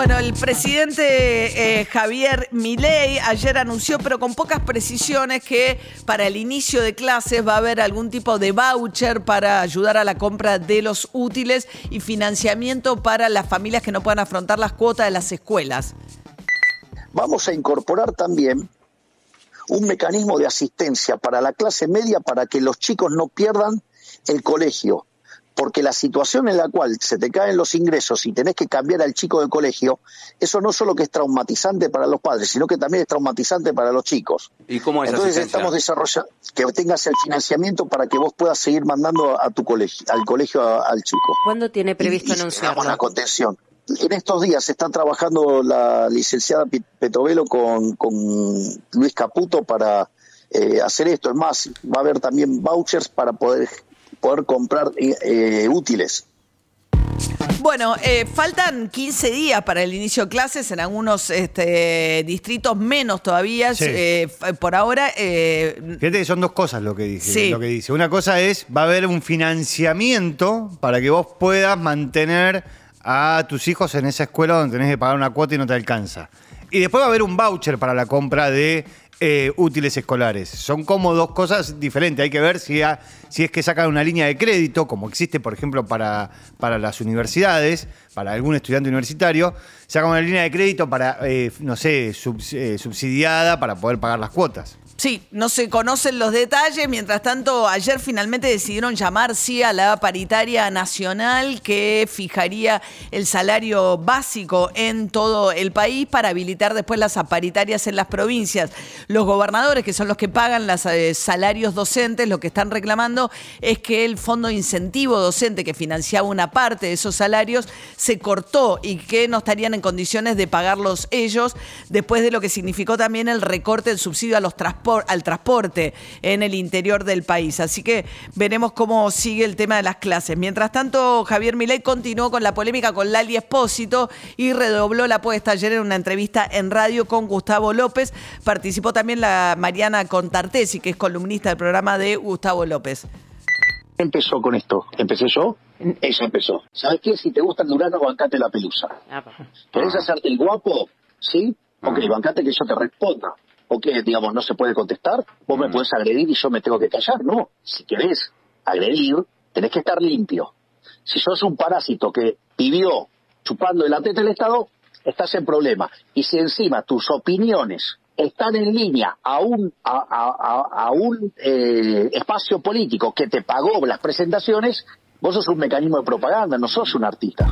Bueno, el presidente eh, Javier Milei ayer anunció, pero con pocas precisiones, que para el inicio de clases va a haber algún tipo de voucher para ayudar a la compra de los útiles y financiamiento para las familias que no puedan afrontar las cuotas de las escuelas. Vamos a incorporar también un mecanismo de asistencia para la clase media para que los chicos no pierdan el colegio porque la situación en la cual se te caen los ingresos y tenés que cambiar al chico de colegio, eso no solo que es traumatizante para los padres, sino que también es traumatizante para los chicos. ¿Y cómo es Entonces estamos desarrollando que tengas el financiamiento para que vos puedas seguir mandando a tu colegio, al colegio al chico. ¿Cuándo tiene previsto anunciarlo? la contención. En estos días está trabajando la licenciada Petovelo con, con Luis Caputo para eh, hacer esto. Es más, va a haber también vouchers para poder poder comprar eh, útiles. Bueno, eh, faltan 15 días para el inicio de clases en algunos este, distritos, menos todavía. Eh, por ahora. Fíjate que son dos cosas lo que, dice, lo que dice. Una cosa es, va a haber un financiamiento para que vos puedas mantener a tus hijos en esa escuela donde tenés que pagar una cuota y no te alcanza. Y después va a haber un voucher para la compra de eh, útiles escolares. Son como dos cosas diferentes. Hay que ver si, si es que sacan una línea de crédito, como existe, por ejemplo, para, para las universidades, para algún estudiante universitario, sacan una línea de crédito para, eh, no sé, eh, subsidiada para poder pagar las cuotas. Sí, no se conocen los detalles. Mientras tanto, ayer finalmente decidieron llamar sí a la paritaria nacional que fijaría el salario básico en todo el país para habilitar después las paritarias en las provincias. Los gobernadores, que son los que pagan los eh, salarios docentes, lo que están reclamando es que el fondo de incentivo docente que financiaba una parte de esos salarios se cortó y que no estarían en condiciones de pagarlos ellos después de lo que significó también el recorte del subsidio a los transportes al transporte en el interior del país. Así que veremos cómo sigue el tema de las clases. Mientras tanto, Javier Milei continuó con la polémica con Lali Espósito y redobló la apuesta ayer en una entrevista en radio con Gustavo López. Participó también la Mariana Contartesi, que es columnista del programa de Gustavo López. Empezó con esto. ¿Empecé yo? Eso empezó. ¿Sabes qué? Si te gusta el Durano, bancate la pelusa. ¿Querés hacerte el guapo? ¿Sí? Ok, bancate que yo te responda o que, digamos, no se puede contestar, vos me mm. puedes agredir y yo me tengo que callar. No, si querés agredir, tenés que estar limpio. Si sos un parásito que vivió chupando el teta del Estado, estás en problema. Y si encima tus opiniones están en línea a un, a, un eh, espacio político que te pagó las presentaciones, vos sos un mecanismo de propaganda, no sos un artista.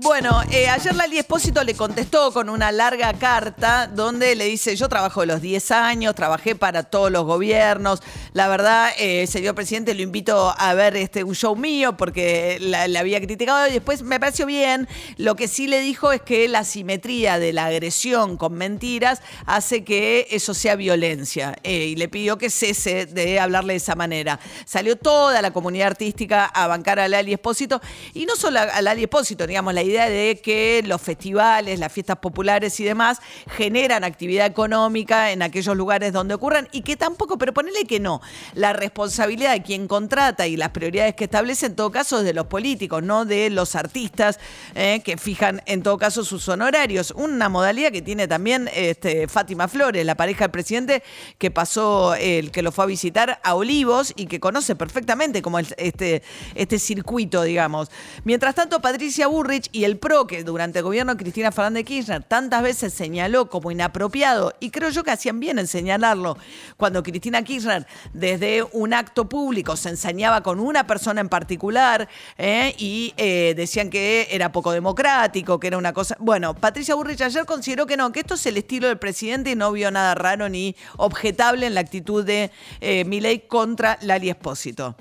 Bueno, eh, ayer Lali Espósito le contestó con una larga carta donde le dice, yo trabajo los 10 años, trabajé para todos los gobiernos, la verdad, eh, señor presidente, lo invito a ver este, un show mío porque le había criticado y después me pareció bien, lo que sí le dijo es que la simetría de la agresión con mentiras hace que eso sea violencia eh, y le pidió que cese de hablarle de esa manera. Salió toda la comunidad artística a bancar a Lali Espósito y no solo a Lali Espósito, digamos, la idea de que los festivales, las fiestas populares y demás generan actividad económica en aquellos lugares donde ocurran y que tampoco, pero ponele que no, la responsabilidad de quien contrata y las prioridades que establece en todo caso es de los políticos, no de los artistas eh, que fijan en todo caso sus honorarios. Una modalidad que tiene también este, Fátima Flores, la pareja del presidente que pasó, el que lo fue a visitar a Olivos y que conoce perfectamente como este, este circuito, digamos. Mientras tanto, Patricia Burrich el PRO, que durante el gobierno de Cristina Fernández Kirchner tantas veces señaló como inapropiado, y creo yo que hacían bien en señalarlo, cuando Cristina Kirchner desde un acto público se ensañaba con una persona en particular ¿eh? y eh, decían que era poco democrático, que era una cosa... Bueno, Patricia Burrich ayer consideró que no, que esto es el estilo del presidente y no vio nada raro ni objetable en la actitud de eh, contra Lali Espósito.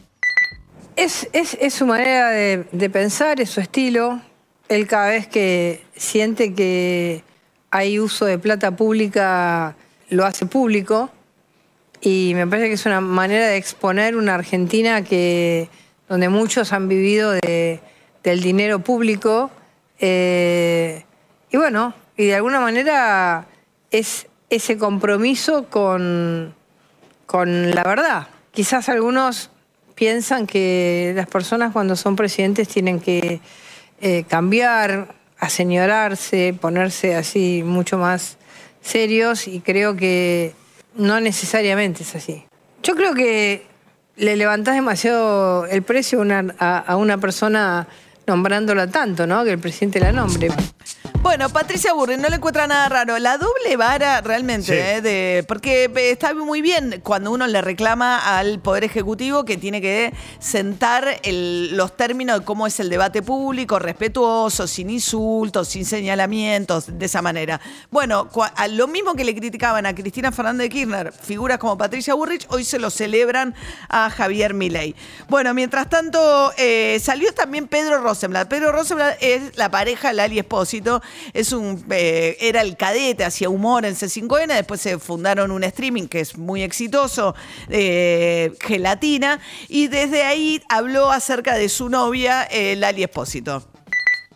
Es, es, su manera de pensar, es su estilo él cada vez que siente que hay uso de plata pública lo hace público y me parece que es una manera de exponer una Argentina que donde muchos han vivido de, del dinero público eh, y bueno, y de alguna manera es ese compromiso con, con la verdad. Quizás algunos piensan que las personas cuando son presidentes tienen que eh, cambiar, aseñorarse, ponerse así mucho más serios y creo que no necesariamente es así. Yo creo que le levantás demasiado el precio a, a una persona nombrándola tanto, ¿no? Que el presidente la nombre. Bueno, Patricia Burri no le encuentra nada raro. La doble vara realmente, ¿eh? de, porque eh, está muy bien cuando uno le reclama al Poder Ejecutivo que tiene que sentar los términos de cómo es el debate público, respetuoso, sin insultos, sin señalamientos, de esa manera. Bueno, a lo mismo que le criticaban a Cristina Fernández de Kirchner, figuras como Patricia Burrich, hoy se lo celebran a Javier Milei. Bueno, mientras tanto, eh, salió también Pedro Rosenblatt. Pedro Rosenblatt es la pareja de Lali Espósito es un, eh, era el cadete, hacía humor en C5N, después se fundaron un streaming que es muy exitoso, eh, Gelatina, y desde ahí habló acerca de su novia, eh, Lali Espósito.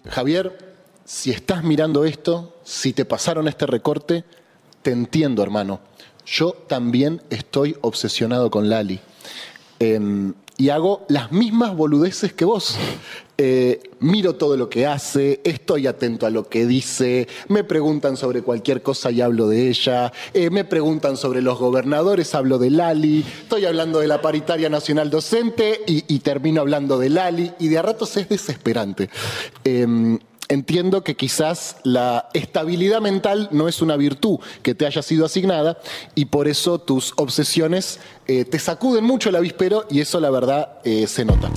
Javier, si estás mirando esto, si te pasaron este recorte, te entiendo, hermano. Yo también estoy obsesionado con Lali. Em, y hago las mismas boludeces que vos. Eh, miro todo lo que hace, estoy atento a lo que dice, me preguntan sobre cualquier cosa y hablo de ella, eh, me preguntan sobre los gobernadores, hablo de Lali, estoy hablando de la paritaria nacional docente y, termino hablando de Lali y de a ratos es desesperante. Em, entiendo que quizás la estabilidad mental no es una virtud que te haya sido asignada y por eso tus obsesiones eh, te sacuden mucho el avispero y eso la verdad se nota.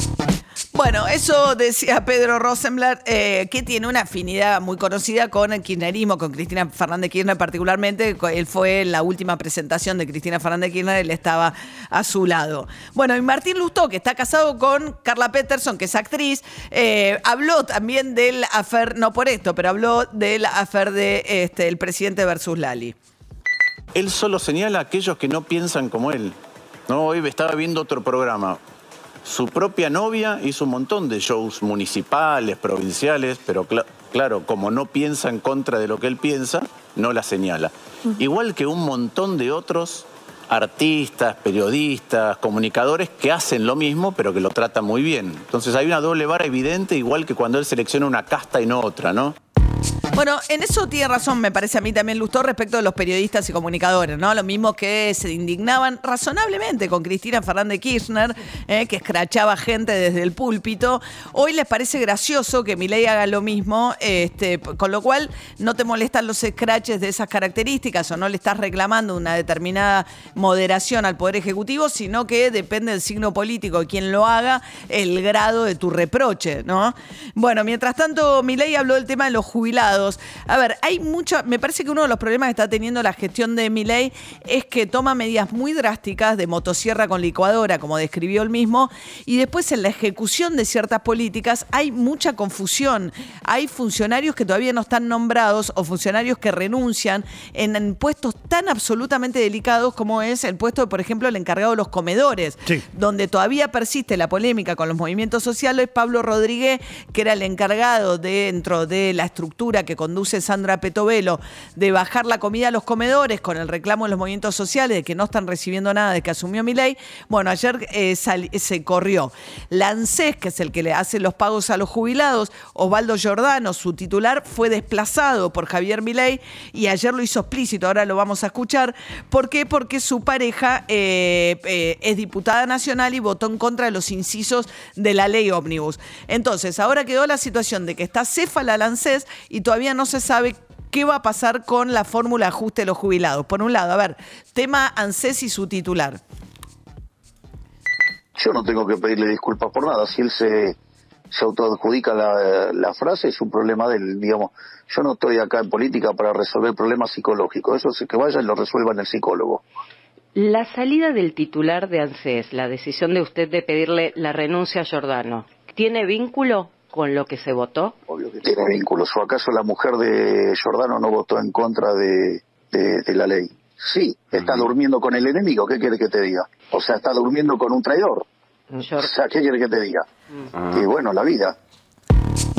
Bueno, eso decía Pedro Rosenblatt, eh, que tiene una afinidad muy conocida con el kirchnerismo, con Cristina Fernández Kirchner particularmente. Él fue en la última presentación de Cristina Fernández Kirchner, él estaba a su lado. Bueno, y Martín Lustó, que está casado con Carla Peterson, que es actriz, eh, habló también del afer, no por esto, pero habló del afer de este, el presidente versus Lali. Él solo señala a aquellos que no piensan como él. No, hoy estaba viendo otro programa su propia novia hizo un montón de shows municipales, provinciales, pero claro, como no piensa en contra de lo que él piensa, no la señala. Igual que un montón de otros artistas, periodistas, comunicadores que hacen lo mismo, pero que lo tratan muy bien. Entonces hay una doble vara evidente, igual que cuando él selecciona una casta y no otra, ¿no? Bueno, en eso tiene razón, me parece a mí también Lustó respecto de los periodistas y comunicadores, ¿no? Lo mismo que se indignaban razonablemente con Cristina Fernández Kirchner, eh, que escrachaba gente desde el púlpito. Hoy les parece gracioso que Milei haga lo mismo, este, con lo cual no te molestan los scratches de esas características o no le estás reclamando una determinada moderación al Poder Ejecutivo, sino que depende del signo político de quien lo haga, el grado de tu reproche, ¿no? Bueno, mientras tanto, Milei habló del tema de los jubilados a ver, hay mucho, me parece que uno de los problemas que está teniendo la gestión de Milei es que toma medidas muy drásticas de motosierra con licuadora, como describió él mismo, y después en la ejecución de ciertas políticas hay mucha confusión. Hay funcionarios que todavía no están nombrados o funcionarios que renuncian en, puestos tan absolutamente delicados como es el puesto, por ejemplo, el encargado de los comedores, donde todavía persiste la polémica con los movimientos sociales. Pablo Rodríguez, que era el encargado dentro de la estructura que conduce Sandra Petovelo de bajar la comida a los comedores con el reclamo de los movimientos sociales de que no están recibiendo nada de que asumió mi ley, bueno, ayer eh, se corrió. Lancés, que es el que le hace los pagos a los jubilados, Osvaldo Giordano, su titular, fue desplazado por Javier Milei y ayer lo hizo explícito, ahora lo vamos a escuchar. ¿Por qué? Porque su pareja eh, eh, es diputada nacional y votó en contra de los incisos de la ley ómnibus. Entonces, ahora quedó la situación de que está céfala Lancés y todavía no se sabe qué va a pasar con la fórmula ajuste de los jubilados. Por un lado, a ver, tema ANSES y su titular. Yo no tengo que pedirle disculpas por nada. Si él se, se autoadjudica la, la frase, es un problema del, digamos, yo no estoy acá en política para resolver problemas psicológicos. Eso es que vaya y lo resuelvan el psicólogo. La salida del titular de ANSES, la decisión de usted de pedirle la renuncia a Giordano, ¿tiene vínculo con lo que se votó? Obvio que tiene vínculos. ¿O acaso la mujer de Giordano no votó en contra de, la ley? Sí, está durmiendo con el enemigo, ¿qué quiere que te diga? O sea, está durmiendo con un traidor. O sea, ¿qué quiere que te diga? Mm. Y bueno, la vida.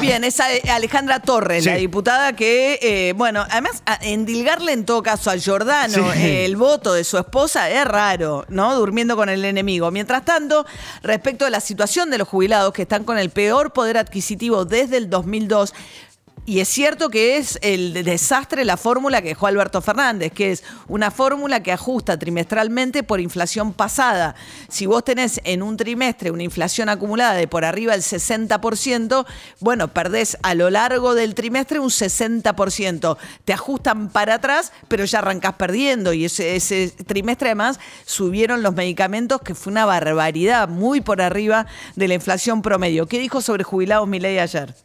Bien, esa Alejandra Torres, la diputada que, eh, bueno, además endilgarle en todo caso a Giordano el voto de su esposa es raro, ¿no? Durmiendo con el enemigo. Mientras tanto, respecto a la situación de los jubilados que están con el peor poder adquisitivo desde el 2002, y es cierto que es el desastre la fórmula que dejó Alberto Fernández, que es una fórmula que ajusta trimestralmente por inflación pasada. Si vos tenés en un trimestre una inflación acumulada de por arriba del 60%, bueno, perdés a lo largo del trimestre un 60%. Te ajustan para atrás, pero ya arrancás perdiendo. Y ese, trimestre además subieron los medicamentos, que fue una barbaridad, muy por arriba de la inflación promedio. ¿Qué dijo sobre jubilados Milei ayer?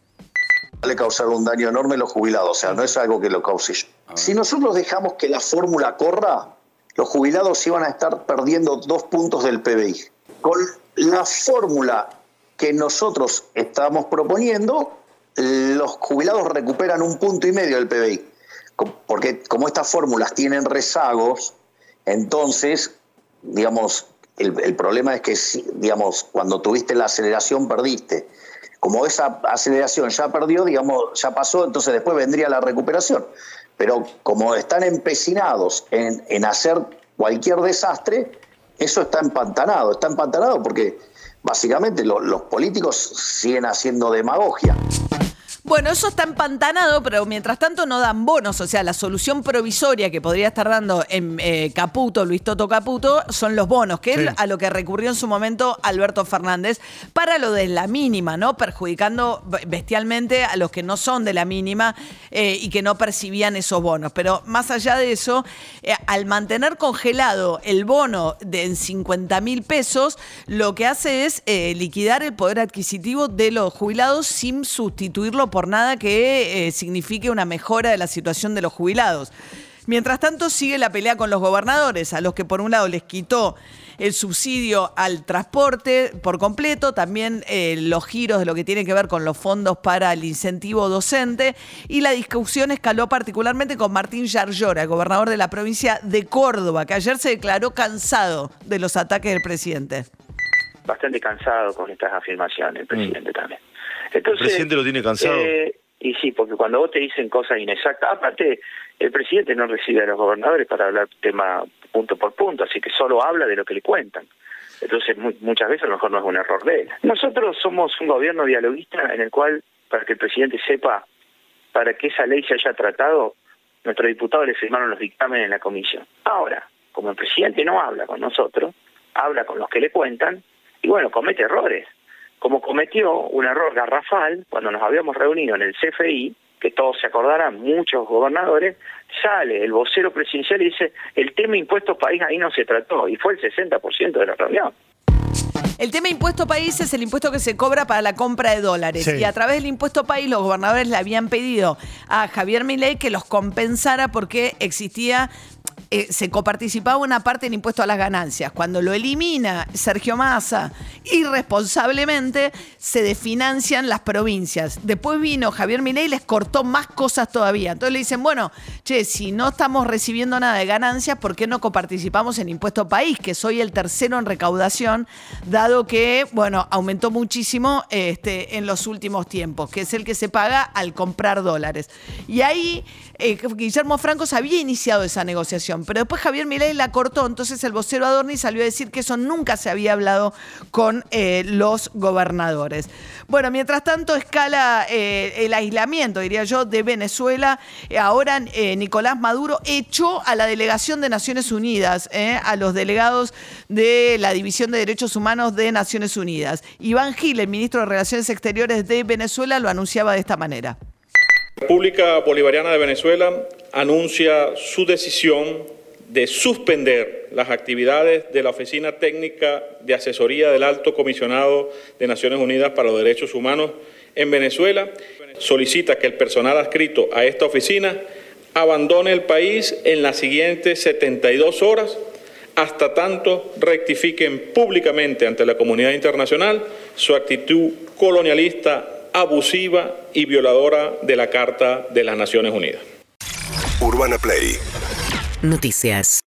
Le causar un daño enorme a los jubilados, o sea, no es algo que lo cause yo. Si nosotros dejamos que la fórmula corra, los jubilados iban a estar perdiendo dos puntos del PBI. Con la fórmula que nosotros estamos proponiendo, los jubilados recuperan un punto y medio del PBI. Porque como estas fórmulas tienen rezagos, entonces, digamos, el, el problema es que, digamos, cuando tuviste la aceleración perdiste como esa aceleración ya perdió, digamos, ya pasó, entonces después vendría la recuperación. Pero como están empecinados en, hacer cualquier desastre, eso está empantanado, está empantanado porque básicamente los políticos siguen haciendo demagogia. Bueno, eso está empantanado, pero mientras tanto no dan bonos. O sea, la solución provisoria que podría estar dando en eh, Caputo, Luis Toto Caputo, son los bonos, que es a lo que recurrió en su momento Alberto Fernández para lo de la mínima, ¿no? Perjudicando bestialmente a los que no son de la mínima eh, y que no percibían esos bonos. Pero más allá de eso, eh, al mantener congelado el bono de en 50 mil pesos, lo que hace es liquidar el poder adquisitivo de los jubilados sin sustituirlo por nada que eh, signifique una mejora de la situación de los jubilados. Mientras tanto, sigue la pelea con los gobernadores, a los que por un lado les quitó el subsidio al transporte por completo, también eh, los giros de lo que tiene que ver con los fondos para el incentivo docente y la discusión escaló particularmente con Martín Yarlora, el gobernador de la provincia de Córdoba, que ayer se declaró cansado de los ataques del presidente. Bastante cansado con estas afirmaciones, el presidente también el presidente lo tiene cansado. Eh, y sí, porque cuando vos te dicen cosas inexactas, aparte, el presidente no recibe a los gobernadores para hablar tema punto por punto, así que solo habla de lo que le cuentan. Entonces, muchas veces a lo mejor no es un error de él. Nosotros somos un gobierno dialoguista en el cual, para que el presidente sepa, para que esa ley se haya tratado, nuestros diputados le firmaron los dictámenes en la comisión. Ahora, como el presidente no habla con nosotros, habla con los que le cuentan, y bueno, comete errores como cometió un error garrafal cuando nos habíamos reunido en el CFI, que todos se acordarán, muchos gobernadores, sale el vocero presidencial y dice, el tema impuesto país ahí no se trató, y fue el 60% de la reunión. El tema impuesto país es el impuesto que se cobra para la compra de dólares. Y a través del impuesto país los gobernadores le habían pedido a Javier Milei que los compensara porque existía eh, se coparticipaba una parte del impuesto a las ganancias. Cuando lo elimina Sergio Massa, irresponsablemente se desfinancian las provincias. Después vino Javier Milei y les cortó más cosas todavía. Entonces le dicen, bueno, che, si no estamos recibiendo nada de ganancias, ¿por qué no coparticipamos en impuesto país? Que soy el tercero en recaudación, dado que, bueno, aumentó muchísimo este, en los últimos tiempos, que es el que se paga al comprar dólares. Y ahí eh, Guillermo Franco había iniciado esa negociación, pero después Javier Milei la cortó, entonces el vocero Adorni salió a decir que eso nunca se había hablado con eh, los gobernadores. Bueno, mientras tanto escala eh, el aislamiento, diría yo, de Venezuela. Ahora Nicolás Maduro echó a la delegación de Naciones Unidas, a los delegados de la División de Derechos Humanos de Naciones Unidas. Iván Gil, el ministro de Relaciones Exteriores de Venezuela, lo anunciaba de esta manera. República Bolivariana de Venezuela anuncia su decisión de suspender las actividades de la Oficina Técnica de Asesoría del Alto Comisionado de Naciones Unidas para los Derechos Humanos en Venezuela. Solicita que el personal adscrito a esta oficina abandone el país en las siguientes 72 horas hasta tanto rectifiquen públicamente ante la comunidad internacional su actitud colonialista abusiva y violadora de la Carta de las Naciones Unidas. Urbana Play Noticias.